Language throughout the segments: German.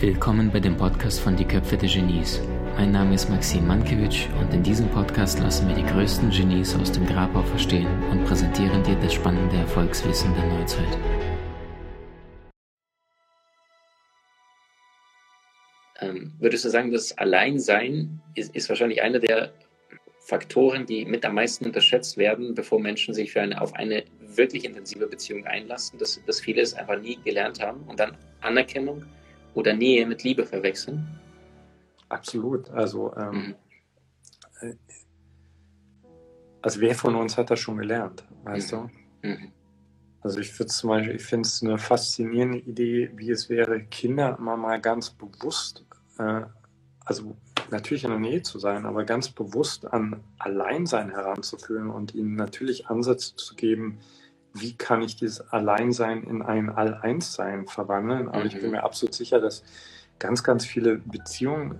Willkommen bei dem Podcast von Die Köpfe der Genies. Mein Name ist Maxim Mankewitsch und in diesem Podcast lassen wir die größten Genies aus dem Grabau verstehen und präsentieren dir das spannende Erfolgswissen der Neuzeit. Ähm, würdest du sagen, das Alleinsein ist, ist, wahrscheinlich einer der Faktoren, die mit am meisten unterschätzt werden, bevor Menschen sich für eine, auf eine wirklich intensive Beziehung einlassen, dass, dass viele es einfach nie gelernt haben und dann Anerkennung oder Nähe mit Liebe verwechseln? Absolut. Also, ähm, mhm. also wer von uns hat das schon gelernt, weißt mhm. du? Mhm. Also ich finde zum Beispiel, ich finde es eine faszinierende Idee, wie es wäre, Kinder immer mal ganz bewusst, äh, also natürlich in der Nähe zu sein, aber ganz bewusst an Alleinsein heranzuführen und ihnen natürlich Ansätze zu geben, wie kann ich dieses Alleinsein in ein All-Eins-Sein verwandeln. Aber mhm. ich bin mhm. mir absolut sicher, dass ganz, ganz viele Beziehungen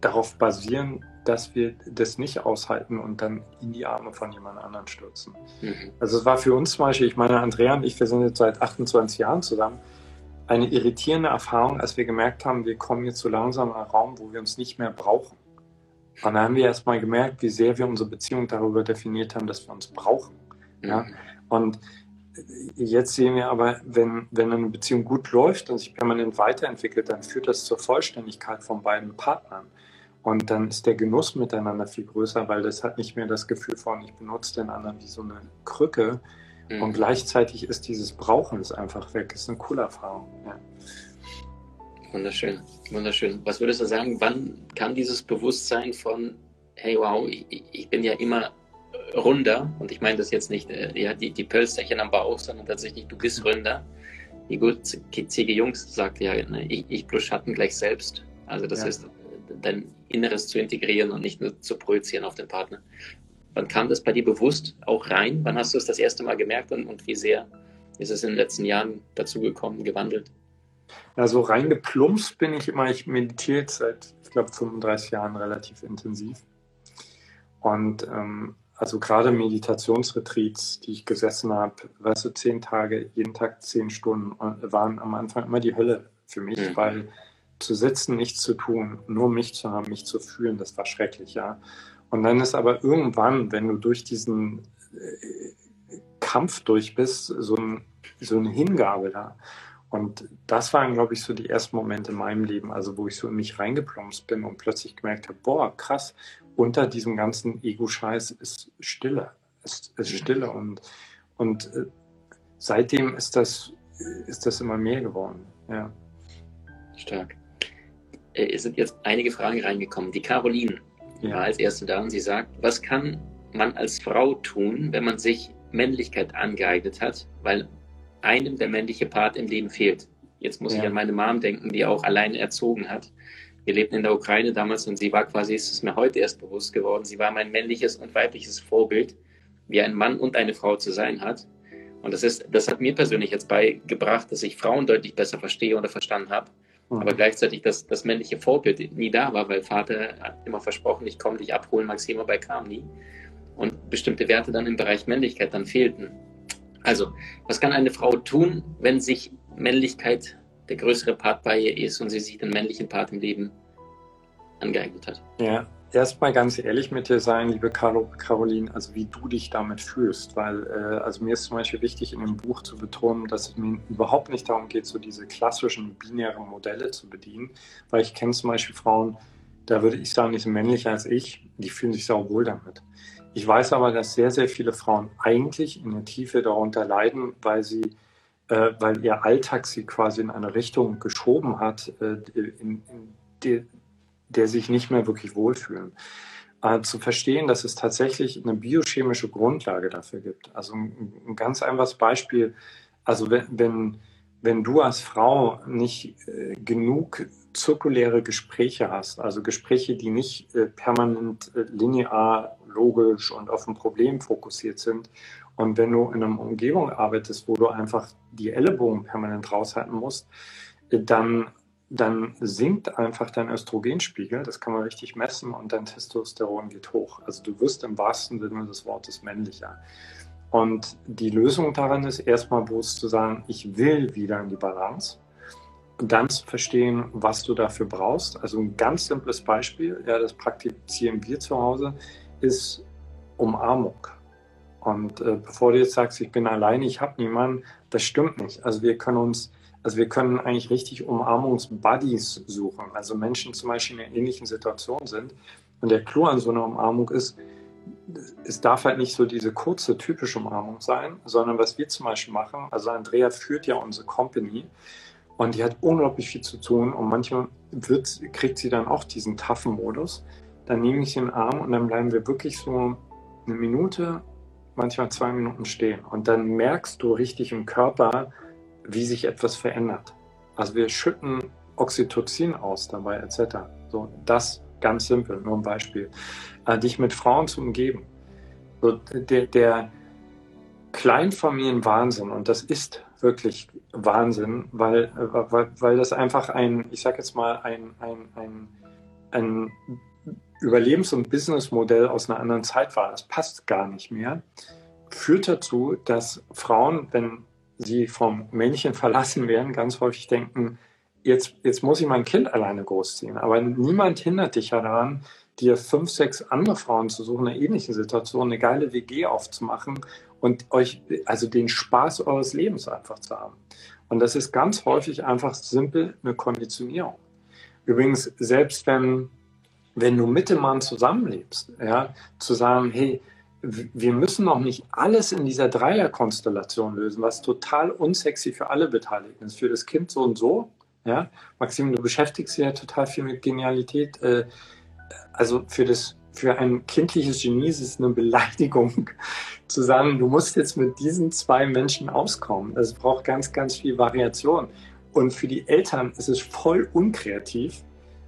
darauf basieren, dass wir das nicht aushalten und dann in die Arme von jemand anderem stürzen. Mhm. Also es war für uns zum Beispiel, ich meine, Andrea und ich, wir sind jetzt seit 28 Jahren zusammen, eine irritierende Erfahrung, als wir gemerkt haben, wir kommen jetzt so langsam in einen Raum, wo wir uns nicht mehr brauchen. Und dann haben wir erst mal gemerkt, wie sehr wir unsere Beziehung darüber definiert haben, dass wir uns brauchen. Mhm. Ja? Und jetzt sehen wir aber, wenn, wenn eine Beziehung gut läuft und sich permanent weiterentwickelt, dann führt das zur Vollständigkeit von beiden Partnern. Und dann ist der Genuss miteinander viel größer, weil das hat nicht mehr das Gefühl von, ich benutze den anderen wie so eine Krücke. Mhm. Und gleichzeitig ist dieses Brauchen ist einfach weg. Das ist eine coole Erfahrung. Ja. Wunderschön, wunderschön. Was würdest du sagen, wann kam dieses Bewusstsein von, hey wow, ich, ich bin ja immer runder, und ich meine das jetzt nicht, äh, ja, die, die Pölsterchen am Bauch, sondern tatsächlich, du bist runder. Die Ziege Jungs sagt ja, ne, ich, ich plus Schatten gleich selbst. Also das ja. ist dein Inneres zu integrieren und nicht nur zu projizieren auf den Partner. Wann kam das bei dir bewusst auch rein? Wann hast du es das erste Mal gemerkt und, und wie sehr ist es in den letzten Jahren dazugekommen, gewandelt? Also reingeplumpst bin ich immer, ich meditiere seit, ich glaube, 35 Jahren relativ intensiv. Und ähm, also gerade Meditationsretreats, die ich gesessen habe, weißt du, zehn Tage, jeden Tag zehn Stunden, äh, waren am Anfang immer die Hölle für mich, mhm. weil zu sitzen, nichts zu tun, nur mich zu haben, mich zu fühlen, das war schrecklich, ja. Und dann ist aber irgendwann, wenn du durch diesen äh, Kampf durch bist, so, ein, so eine Hingabe da. Und das waren, glaube ich, so die ersten Momente in meinem Leben, also wo ich so in mich reingeplumpst bin und plötzlich gemerkt habe, boah, krass, unter diesem ganzen Ego-Scheiß ist Stille. Ist, ist Stille. Und, und äh, seitdem ist das, ist das immer mehr geworden. Ja. Stark. Äh, es sind jetzt einige Fragen reingekommen. Die Caroline ja. als erste da und sie sagt, was kann man als Frau tun, wenn man sich Männlichkeit angeeignet hat, weil einem der männliche Part im Leben fehlt? Jetzt muss ja. ich an meine Mom denken, die auch alleine erzogen hat. Wir lebten in der Ukraine damals und sie war quasi, ist es mir heute erst bewusst geworden, sie war mein männliches und weibliches Vorbild, wie ein Mann und eine Frau zu sein hat. Und das ist, das hat mir persönlich jetzt beigebracht, dass ich Frauen deutlich besser verstehe oder verstanden habe. Mhm. Aber gleichzeitig das, das männliche Vorbild nie da war, weil Vater hat immer versprochen, ich komme dich abholen, Maxima bei kam nie. Und bestimmte Werte dann im Bereich Männlichkeit dann fehlten. Also, was kann eine Frau tun, wenn sich Männlichkeit der größere Part bei ihr ist und sie sich den männlichen Part im Leben angeeignet hat. Ja, erstmal ganz ehrlich mit dir sein, liebe Carlo, Caroline, also wie du dich damit fühlst, weil äh, also mir ist zum Beispiel wichtig in dem Buch zu betonen, dass es mir überhaupt nicht darum geht, so diese klassischen binären Modelle zu bedienen, weil ich kenne zum Beispiel Frauen, da würde ich sagen, die sind männlicher als ich, die fühlen sich sau wohl damit. Ich weiß aber, dass sehr, sehr viele Frauen eigentlich in der Tiefe darunter leiden, weil sie äh, weil ihr Alltag sie quasi in eine Richtung geschoben hat, äh, in, in der sich nicht mehr wirklich wohlfühlen. Äh, zu verstehen, dass es tatsächlich eine biochemische Grundlage dafür gibt. Also ein, ein ganz einfaches Beispiel, also wenn, wenn, wenn du als Frau nicht äh, genug zirkuläre Gespräche hast, also Gespräche, die nicht äh, permanent äh, linear, logisch und auf ein Problem fokussiert sind, und wenn du in einer Umgebung arbeitest, wo du einfach die Ellenbogen permanent raushalten musst, dann, dann sinkt einfach dein Östrogenspiegel, das kann man richtig messen, und dein Testosteron geht hoch. Also du wirst im wahrsten Sinne des Wortes männlicher. Und die Lösung daran ist erstmal bewusst zu sagen, ich will wieder in die Balance. Dann zu verstehen, was du dafür brauchst. Also ein ganz simples Beispiel, ja, das praktizieren wir zu Hause, ist Umarmung. Und äh, bevor du jetzt sagst, ich bin alleine, ich habe niemanden, das stimmt nicht. Also wir können uns, also wir können eigentlich richtig Umarmungs-Buddies suchen. Also Menschen zum Beispiel in einer ähnlichen Situation sind. Und der Clou an so einer Umarmung ist, es darf halt nicht so diese kurze, typische Umarmung sein, sondern was wir zum Beispiel machen, also Andrea führt ja unsere Company und die hat unglaublich viel zu tun und manchmal wird, kriegt sie dann auch diesen taffen Modus. Dann nehme ich den Arm und dann bleiben wir wirklich so eine Minute, manchmal zwei Minuten stehen. Und dann merkst du richtig im Körper, wie sich etwas verändert. Also wir schütten Oxytocin aus dabei etc. So, das ganz simpel, nur ein Beispiel äh, dich mit Frauen zu umgeben. So, der, der Kleinfamilienwahnsinn, und das ist wirklich Wahnsinn, weil, weil, weil das einfach ein, ich sag jetzt mal, ein, ein, ein, ein Überlebens- und Businessmodell aus einer anderen Zeit war. Das passt gar nicht mehr. Führt dazu, dass Frauen, wenn sie vom Männchen verlassen werden, ganz häufig denken, jetzt, jetzt muss ich mein Kind alleine großziehen. Aber niemand hindert dich ja daran, dir fünf, sechs andere Frauen zu suchen, in einer ähnlichen Situation, eine geile WG aufzumachen und euch, also den Spaß eures Lebens einfach zu haben. Und das ist ganz häufig einfach simpel eine Konditionierung. Übrigens, selbst wenn, wenn du mit dem Mann zusammenlebst, ja, zu sagen, hey, wir müssen noch nicht alles in dieser Dreierkonstellation lösen, was total unsexy für alle Beteiligten ist. Für das Kind so und so. Ja, Maxim, du beschäftigst dich ja total viel mit Genialität. Äh, also für das für ein kindliches Genie ist es eine Beleidigung zu sagen, du musst jetzt mit diesen zwei Menschen auskommen. Es braucht ganz, ganz viel Variation. Und für die Eltern ist es voll unkreativ,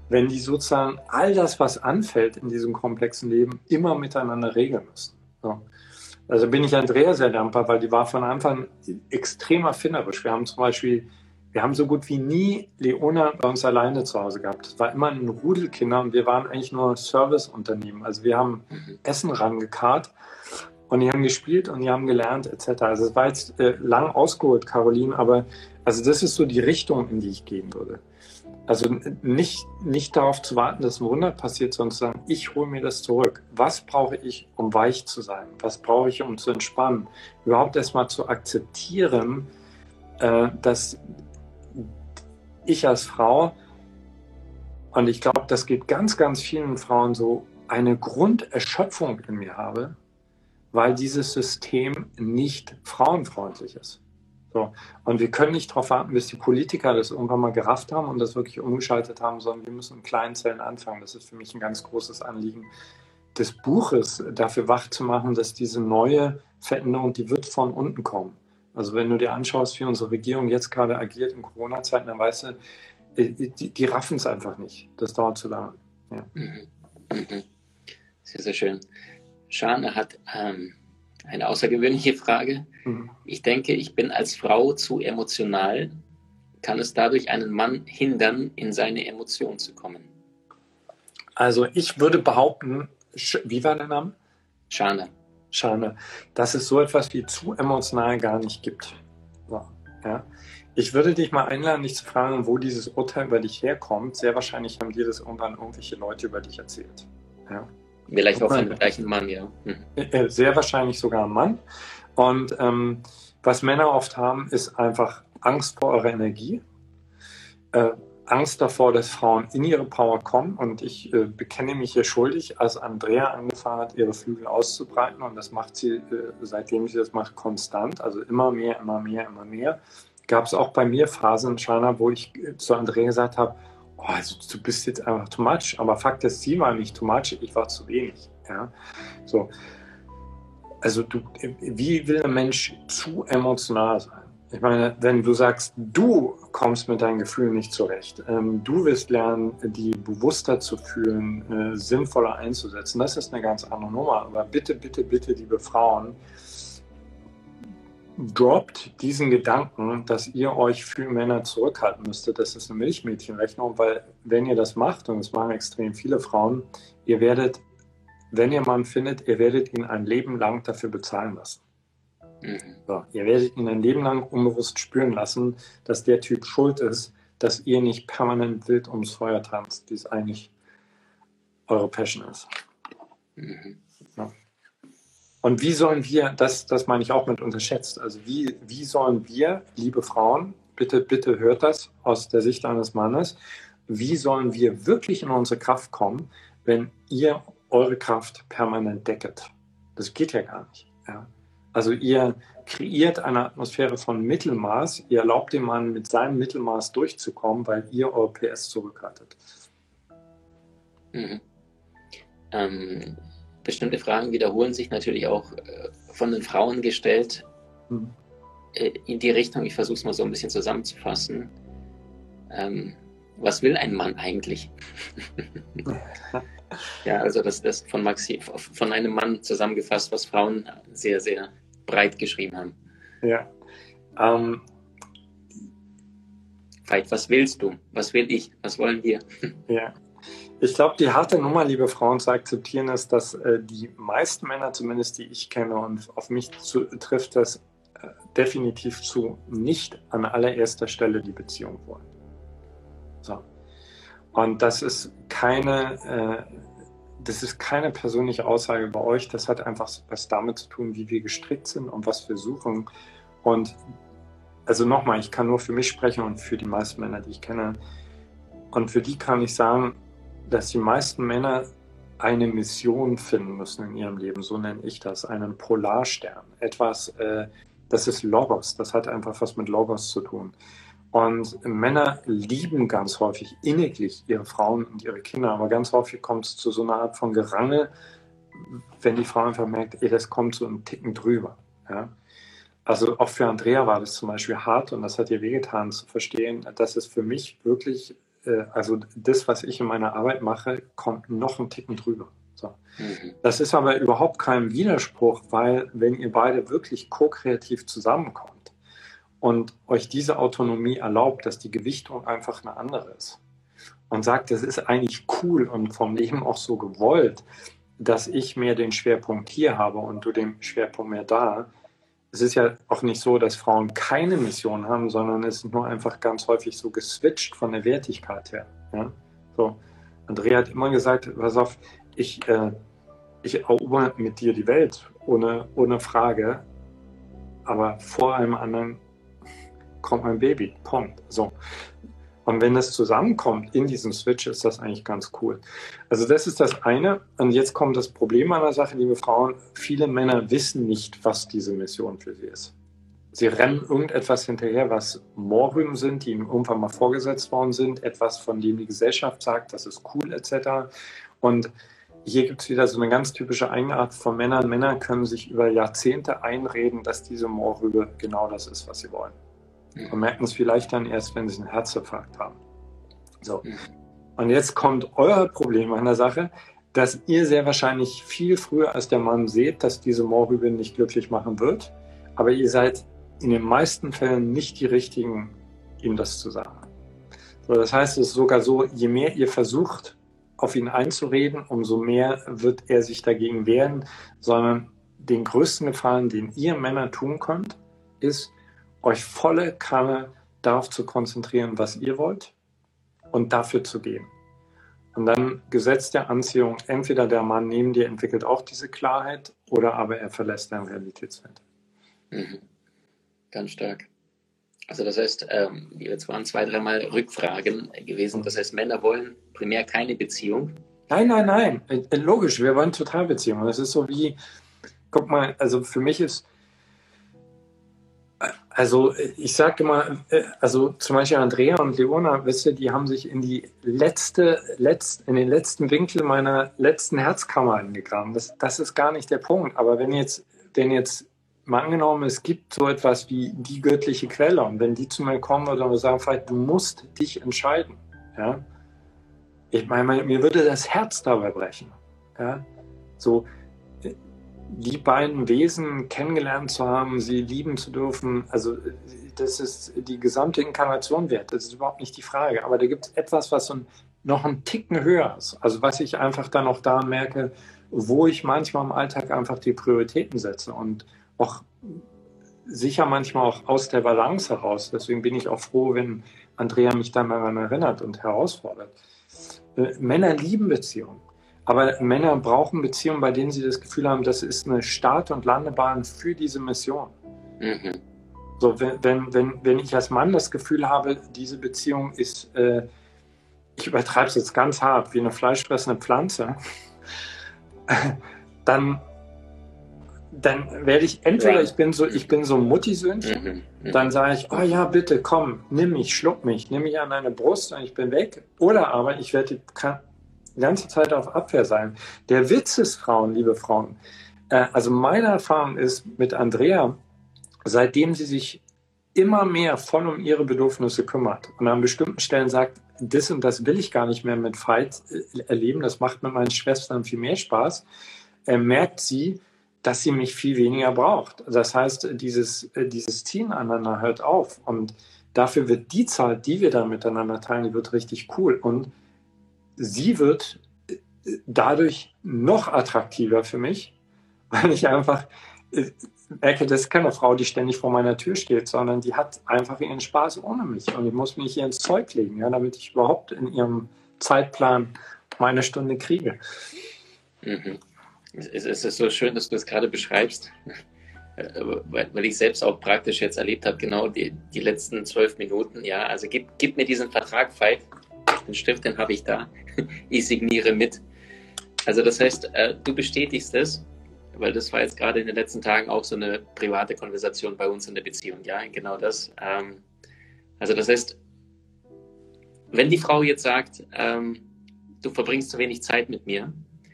wenn die sozusagen all das, was anfällt in diesem komplexen Leben, immer miteinander regeln müssen. So. Also bin ich Andrea sehr dankbar, weil die war von Anfang extrem erfinderisch. Wir haben zum Beispiel wir haben so gut wie nie Leona bei uns alleine zu Hause gehabt. Es war immer ein Rudelkinder und wir waren eigentlich nur Serviceunternehmen. Also wir haben mhm. Essen rangekarrt und die haben gespielt und die haben gelernt etc. Also es war jetzt äh, lang ausgeholt, Caroline, aber also das ist so die Richtung, in die ich gehen würde. Also nicht, nicht darauf zu warten, dass ein Wunder passiert, sondern zu sagen, ich hole mir das zurück. Was brauche ich, um weich zu sein? Was brauche ich, um zu entspannen? Überhaupt erstmal zu akzeptieren, äh, dass ich als Frau, und ich glaube, das geht ganz, ganz vielen Frauen so, eine Grunderschöpfung in mir habe, weil dieses System nicht frauenfreundlich ist. So. Und wir können nicht darauf warten, bis die Politiker das irgendwann mal gerafft haben und das wirklich umgeschaltet haben, sondern wir müssen in kleinen Zellen anfangen. Das ist für mich ein ganz großes Anliegen des Buches, dafür wach zu machen, dass diese neue Veränderung, die wird von unten kommen. Also wenn du dir anschaust, wie unsere Regierung jetzt gerade agiert in Corona-Zeiten, dann weißt du, äh, die, die raffen es einfach nicht. Das dauert zu lange. Ja. Mhm. Mhm. Sehr, sehr schön. Shana hat ähm, eine außergewöhnliche Frage. Mhm. Ich denke, ich bin als Frau zu emotional. Kann es dadurch einen Mann hindern, in seine Emotionen zu kommen? Also ich würde behaupten, wie war der Name? Shana. Schade, dass es so etwas wie zu emotional gar nicht gibt. Ja. Ich würde dich mal einladen, dich zu fragen, wo dieses Urteil über dich herkommt. Sehr wahrscheinlich haben dir das irgendwann irgendwelche Leute über dich erzählt. Ja. Vielleicht auch von dem gleichen Mann, ja. Mhm. Äh, sehr wahrscheinlich sogar ein Mann. Und ähm, was Männer oft haben, ist einfach Angst vor eurer Energie. Äh, Angst davor, dass Frauen in ihre Power kommen. Und ich äh, bekenne mich hier schuldig, als Andrea angefangen hat, ihre Flügel auszubreiten. Und das macht sie, äh, seitdem sie das macht, konstant. Also immer mehr, immer mehr, immer mehr. Gab es auch bei mir Phasen in China, wo ich äh, zu Andrea gesagt habe, also du bist jetzt einfach too much. Aber Fakt ist, sie war nicht too much, ich war zu wenig. Ja? So. Also du, wie will ein Mensch zu emotional sein? Ich meine, wenn du sagst, du kommst mit deinen Gefühlen nicht zurecht, ähm, du wirst lernen, die bewusster zu fühlen, äh, sinnvoller einzusetzen, das ist eine ganz andere Nummer. Aber bitte, bitte, bitte, liebe Frauen, droppt diesen Gedanken, dass ihr euch für Männer zurückhalten müsstet. Das ist eine Milchmädchenrechnung, weil wenn ihr das macht, und das machen extrem viele Frauen, ihr werdet, wenn ihr Mann findet, ihr werdet ihn ein Leben lang dafür bezahlen lassen. Mhm. So, ihr werdet ihn ein Leben lang unbewusst spüren lassen, dass der Typ schuld ist, dass ihr nicht permanent wild ums Feuer tanzt, wie es eigentlich eure Passion ist. Mhm. Und wie sollen wir, das, das meine ich auch mit unterschätzt, also wie, wie sollen wir, liebe Frauen, bitte, bitte hört das aus der Sicht eines Mannes, wie sollen wir wirklich in unsere Kraft kommen, wenn ihr eure Kraft permanent decket? Das geht ja gar nicht. Ja? Also ihr kreiert eine Atmosphäre von Mittelmaß, ihr erlaubt dem Mann mit seinem Mittelmaß durchzukommen, weil ihr eure PS zurückhaltet. Mhm. Ähm, bestimmte Fragen wiederholen sich natürlich auch äh, von den Frauen gestellt. Mhm. In die Richtung, ich versuche es mal so ein bisschen zusammenzufassen. Ähm, was will ein Mann eigentlich? ja, also das ist von Maxi, von einem Mann zusammengefasst, was Frauen sehr, sehr breit geschrieben haben. Ja. Ähm, Veit, was willst du? Was will ich? Was wollen wir? ja. Ich glaube, die harte Nummer, liebe Frauen, zu akzeptieren ist, dass äh, die meisten Männer, zumindest die ich kenne und auf mich zu, trifft, das äh, definitiv zu nicht an allererster Stelle die Beziehung wollen. So. Und das ist keine, äh, das ist keine persönliche Aussage bei euch. Das hat einfach was damit zu tun, wie wir gestrickt sind und was wir suchen. Und also nochmal, ich kann nur für mich sprechen und für die meisten Männer, die ich kenne. Und für die kann ich sagen, dass die meisten Männer eine Mission finden müssen in ihrem Leben, so nenne ich das, einen Polarstern. Etwas, äh, das ist Logos, das hat einfach was mit Logos zu tun. Und Männer lieben ganz häufig inniglich ihre Frauen und ihre Kinder, aber ganz häufig kommt es zu so einer Art von Gerangel, wenn die Frau einfach merkt, ey, das kommt so einen Ticken drüber. Ja? Also auch für Andrea war das zum Beispiel hart und das hat ihr wehgetan zu verstehen, dass es für mich wirklich, äh, also das, was ich in meiner Arbeit mache, kommt noch einen Ticken drüber. So. Mhm. Das ist aber überhaupt kein Widerspruch, weil wenn ihr beide wirklich ko-kreativ zusammenkommt, und euch diese Autonomie erlaubt, dass die Gewichtung einfach eine andere ist und sagt, das ist eigentlich cool und vom Leben auch so gewollt, dass ich mehr den Schwerpunkt hier habe und du den Schwerpunkt mehr da. Es ist ja auch nicht so, dass Frauen keine Mission haben, sondern es ist nur einfach ganz häufig so geswitcht von der Wertigkeit her. Ja? So. Andrea hat immer gesagt, pass auf, ich, äh, ich erober mit dir die Welt, ohne, ohne Frage, aber vor allem anderen kommt mein Baby. Punkt. So. Und wenn das zusammenkommt in diesem Switch, ist das eigentlich ganz cool. Also das ist das eine. Und jetzt kommt das Problem an der Sache, liebe Frauen. Viele Männer wissen nicht, was diese Mission für sie ist. Sie rennen irgendetwas hinterher, was Mohrrüben sind, die ihnen irgendwann mal vorgesetzt worden sind, etwas, von dem die Gesellschaft sagt, das ist cool etc. Und hier gibt es wieder so eine ganz typische Eigenart von Männern. Männer können sich über Jahrzehnte einreden, dass diese Mohrrübe genau das ist, was sie wollen. Und merken es vielleicht dann erst, wenn sie einen Herzinfarkt haben. So. Und jetzt kommt euer Problem an der Sache, dass ihr sehr wahrscheinlich viel früher als der Mann seht, dass diese Moorrübe nicht glücklich machen wird. Aber ihr seid in den meisten Fällen nicht die Richtigen, ihm das zu sagen. So, das heißt, es ist sogar so, je mehr ihr versucht, auf ihn einzureden, umso mehr wird er sich dagegen wehren, sondern den größten Gefallen, den ihr Männer tun könnt, ist, euch volle Kanne darauf zu konzentrieren, was ihr wollt und dafür zu gehen. Und dann Gesetz der Anziehung, entweder der Mann neben dir entwickelt auch diese Klarheit oder aber er verlässt dein Realitätsfeld. Mhm. Ganz stark. Also das heißt, ähm, jetzt waren zwei, dreimal Rückfragen gewesen. Das heißt, Männer wollen primär keine Beziehung. Nein, nein, nein. Äh, logisch, wir wollen total Beziehung. Das ist so wie, guck mal, also für mich ist also ich sage immer, äh, also zum Beispiel Andrea und Leona, wisst ihr, die haben sich in die letzte, letzt, in den letzten Winkel meiner letzten Herzkammer eingegraben. Das, das ist gar nicht der Punkt. Aber wenn jetzt, wenn jetzt mal angenommen, es gibt so etwas wie die göttliche Quelle und wenn die zu mir kommen würde und sagen, vielleicht du musst dich entscheiden, ja, ich meine, mir würde das Herz dabei brechen, ja, so die beiden Wesen kennengelernt zu haben, sie lieben zu dürfen, also das ist die gesamte Inkarnation wert. Das ist überhaupt nicht die Frage. Aber da gibt es etwas, was so noch einen Ticken höher ist. Also was ich einfach dann auch da merke, wo ich manchmal im Alltag einfach die Prioritäten setze und auch sicher manchmal auch aus der Balance heraus. Deswegen bin ich auch froh, wenn Andrea mich dann daran erinnert und herausfordert. Äh, Männer lieben Beziehungen. Aber Männer brauchen Beziehungen, bei denen sie das Gefühl haben, das ist eine Start- und Landebahn für diese Mission. Mhm. So, wenn, wenn, wenn, wenn ich als Mann das Gefühl habe, diese Beziehung ist, äh, ich übertreibe es jetzt ganz hart, wie eine fleischfressende Pflanze, dann, dann werde ich entweder, ich bin so, ich bin so Muttisöhnchen, mhm, mhm. dann sage ich, oh ja, bitte, komm, nimm mich, schluck mich, nimm mich an deine Brust und ich bin weg. Oder aber ich werde die ganze Zeit auf Abwehr sein. Der Witz ist, Frauen, liebe Frauen, äh, also meine Erfahrung ist mit Andrea, seitdem sie sich immer mehr voll um ihre Bedürfnisse kümmert und an bestimmten Stellen sagt, das und das will ich gar nicht mehr mit Fight äh, erleben, das macht mit meinen Schwestern viel mehr Spaß, äh, merkt sie, dass sie mich viel weniger braucht. Das heißt, dieses, äh, dieses Ziehen aneinander hört auf und dafür wird die Zeit, die wir dann miteinander teilen, die wird richtig cool und sie wird äh, dadurch noch attraktiver für mich, weil ich einfach merke, das ist keine Frau, die ständig vor meiner Tür steht, sondern die hat einfach ihren Spaß ohne mich. Und ich muss mich hier ins Zeug legen, ja, damit ich überhaupt in ihrem Zeitplan meine Stunde kriege. Mhm. Es ist so schön, dass du das gerade beschreibst, weil ich selbst auch praktisch jetzt erlebt habe, genau die, die letzten zwölf Minuten. Ja, also gib, gib mir diesen Vertrag, Veit. Den Stift, den habe ich da. Ich signiere mit. Also das heißt, äh, du bestätigst es weil das war jetzt gerade in den letzten Tagen auch so eine private Konversation bei uns in der Beziehung. Ja, genau das. Ähm, also das heißt, wenn die Frau jetzt sagt, ähm, du verbringst zu wenig Zeit mit mir,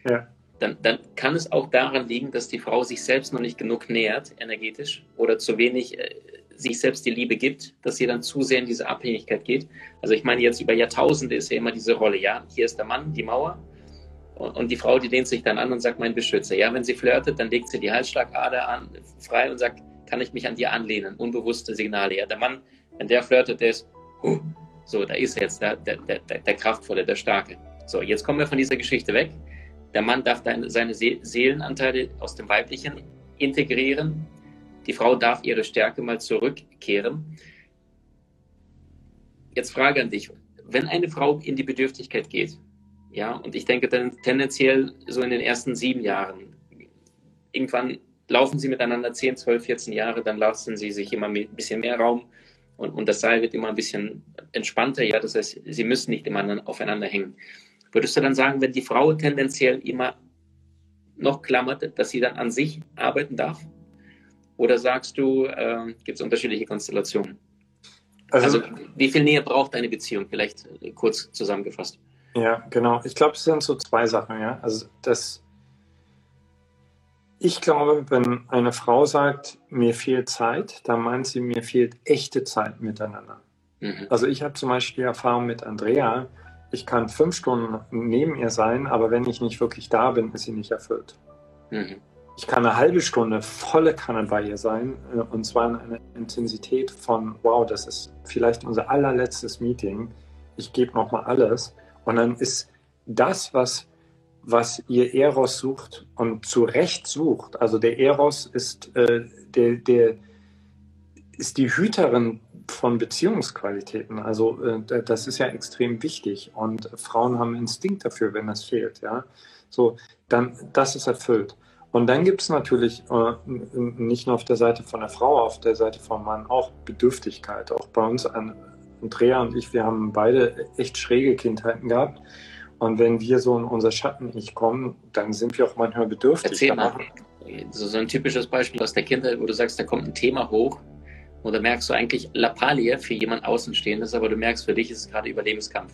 ja. dann, dann kann es auch daran liegen, dass die Frau sich selbst noch nicht genug nähert, energetisch, oder zu wenig äh, sich selbst die Liebe gibt, dass sie dann zu sehr in diese Abhängigkeit geht. Also ich meine, jetzt über Jahrtausende ist ja immer diese Rolle, ja, hier ist der Mann, die Mauer, und die Frau, die lehnt sich dann an und sagt, mein Beschützer. Ja, wenn sie flirtet, dann legt sie die Halsschlagader an, frei und sagt, kann ich mich an dir anlehnen? Unbewusste Signale. Ja, der Mann, wenn der flirtet, der ist, huh, so, da ist er jetzt der, der, der, der Kraftvolle, der Starke. So, jetzt kommen wir von dieser Geschichte weg. Der Mann darf seine Seelenanteile aus dem Weiblichen integrieren. Die Frau darf ihre Stärke mal zurückkehren. Jetzt Frage an dich. Wenn eine Frau in die Bedürftigkeit geht, ja, und ich denke dann tendenziell so in den ersten sieben Jahren. Irgendwann laufen sie miteinander 10, 12, 14 Jahre, dann lassen sie sich immer ein bisschen mehr Raum und, und das Seil wird immer ein bisschen entspannter. Ja, das heißt, sie müssen nicht immer aufeinander hängen. Würdest du dann sagen, wenn die Frau tendenziell immer noch klammert, dass sie dann an sich arbeiten darf? Oder sagst du, äh, gibt es unterschiedliche Konstellationen? Also, also, wie viel Nähe braucht eine Beziehung? Vielleicht kurz zusammengefasst. Ja, genau. Ich glaube, es sind so zwei Sachen, ja. Also das ich glaube, wenn eine Frau sagt, mir fehlt Zeit, dann meint sie, mir fehlt echte Zeit miteinander. Mhm. Also ich habe zum Beispiel die Erfahrung mit Andrea, ich kann fünf Stunden neben ihr sein, aber wenn ich nicht wirklich da bin, ist sie nicht erfüllt. Mhm. Ich kann eine halbe Stunde volle Kanne bei ihr sein äh, und zwar in einer Intensität von, wow, das ist vielleicht unser allerletztes Meeting. Ich gebe nochmal alles. Und dann ist das, was, was ihr Eros sucht und zu Recht sucht, also der Eros ist, äh, der, der, ist die Hüterin von Beziehungsqualitäten. Also äh, das ist ja extrem wichtig und Frauen haben Instinkt dafür, wenn das fehlt. Ja, so dann das ist erfüllt. Und dann gibt es natürlich äh, nicht nur auf der Seite von der Frau, auf der Seite vom Mann auch Bedürftigkeit. Auch bei uns an, Andrea und ich, wir haben beide echt schräge Kindheiten gehabt. Und wenn wir so in unser Schatten-Ich kommen, dann sind wir auch manchmal bedürftig. Erzähl mal, so, so ein typisches Beispiel aus der Kindheit, wo du sagst, da kommt ein Thema hoch und da merkst du eigentlich Lappalie für jemand Außenstehendes, aber du merkst, für dich ist es gerade Überlebenskampf.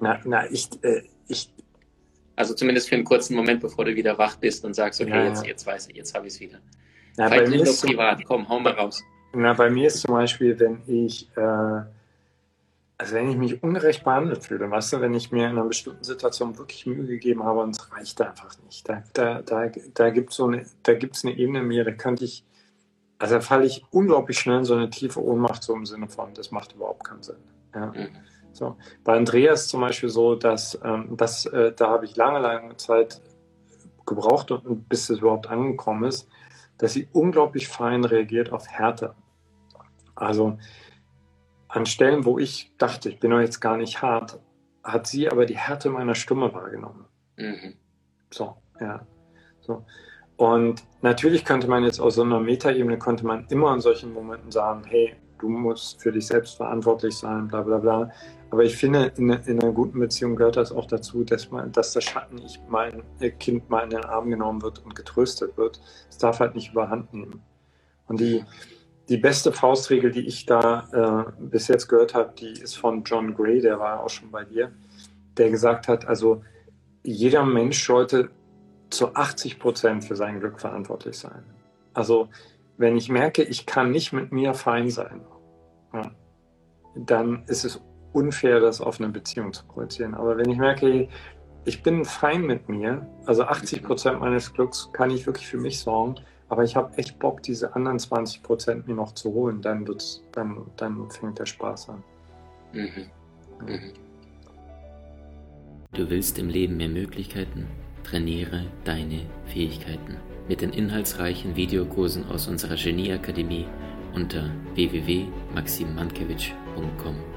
Na, na ich, äh, ich. Also zumindest für einen kurzen Moment, bevor du wieder wach bist und sagst, okay, ja, jetzt, jetzt weiß ich, jetzt habe ich es wieder. Na, Vielleicht nicht nur privat, komm, hau mal raus. Na, bei mir ist zum Beispiel, wenn ich, äh, also wenn ich mich unrecht behandelt fühle, weißt du, wenn ich mir in einer bestimmten Situation wirklich Mühe gegeben habe und es reicht einfach nicht. Da, da, da, da gibt es so eine, da gibt's eine Ebene in mir, da könnte ich, also da falle ich unglaublich schnell in so eine tiefe Ohnmacht, so im Sinne von, das macht überhaupt keinen Sinn. Ja. Mhm. So. Bei Andreas zum Beispiel so, dass, ähm, dass äh, da habe ich lange, lange Zeit gebraucht, bis es überhaupt angekommen ist dass sie unglaublich fein reagiert auf Härte. Also an Stellen, wo ich dachte, ich bin doch jetzt gar nicht hart, hat sie aber die Härte meiner Stimme wahrgenommen. Mhm. So, ja. So. Und natürlich könnte man jetzt aus so einer Metaebene, könnte man immer in solchen Momenten sagen, hey, du musst für dich selbst verantwortlich sein, bla bla bla. Aber ich finde, in, in einer guten Beziehung gehört das auch dazu, dass, man, dass das Schatten nicht mein Kind mal in den Arm genommen wird und getröstet wird. Es darf halt nicht überhand nehmen. Und die, die beste Faustregel, die ich da äh, bis jetzt gehört habe, die ist von John Gray, der war auch schon bei dir, der gesagt hat, also jeder Mensch sollte zu 80 Prozent für sein Glück verantwortlich sein. Also wenn ich merke, ich kann nicht mit mir fein sein, ja, dann ist es unfair, das auf eine Beziehung zu projizieren. Aber wenn ich merke, ich bin fein mit mir, also 80 Prozent meines Glücks kann ich wirklich für mich sorgen, aber ich habe echt Bock, diese anderen 20 Prozent mir noch zu holen, dann, wird's, dann, dann fängt der Spaß an. Mhm. Mhm. Du willst im Leben mehr Möglichkeiten? Trainiere deine Fähigkeiten mit den inhaltsreichen Videokursen aus unserer Genieakademie unter www.maximmankiewicz.com.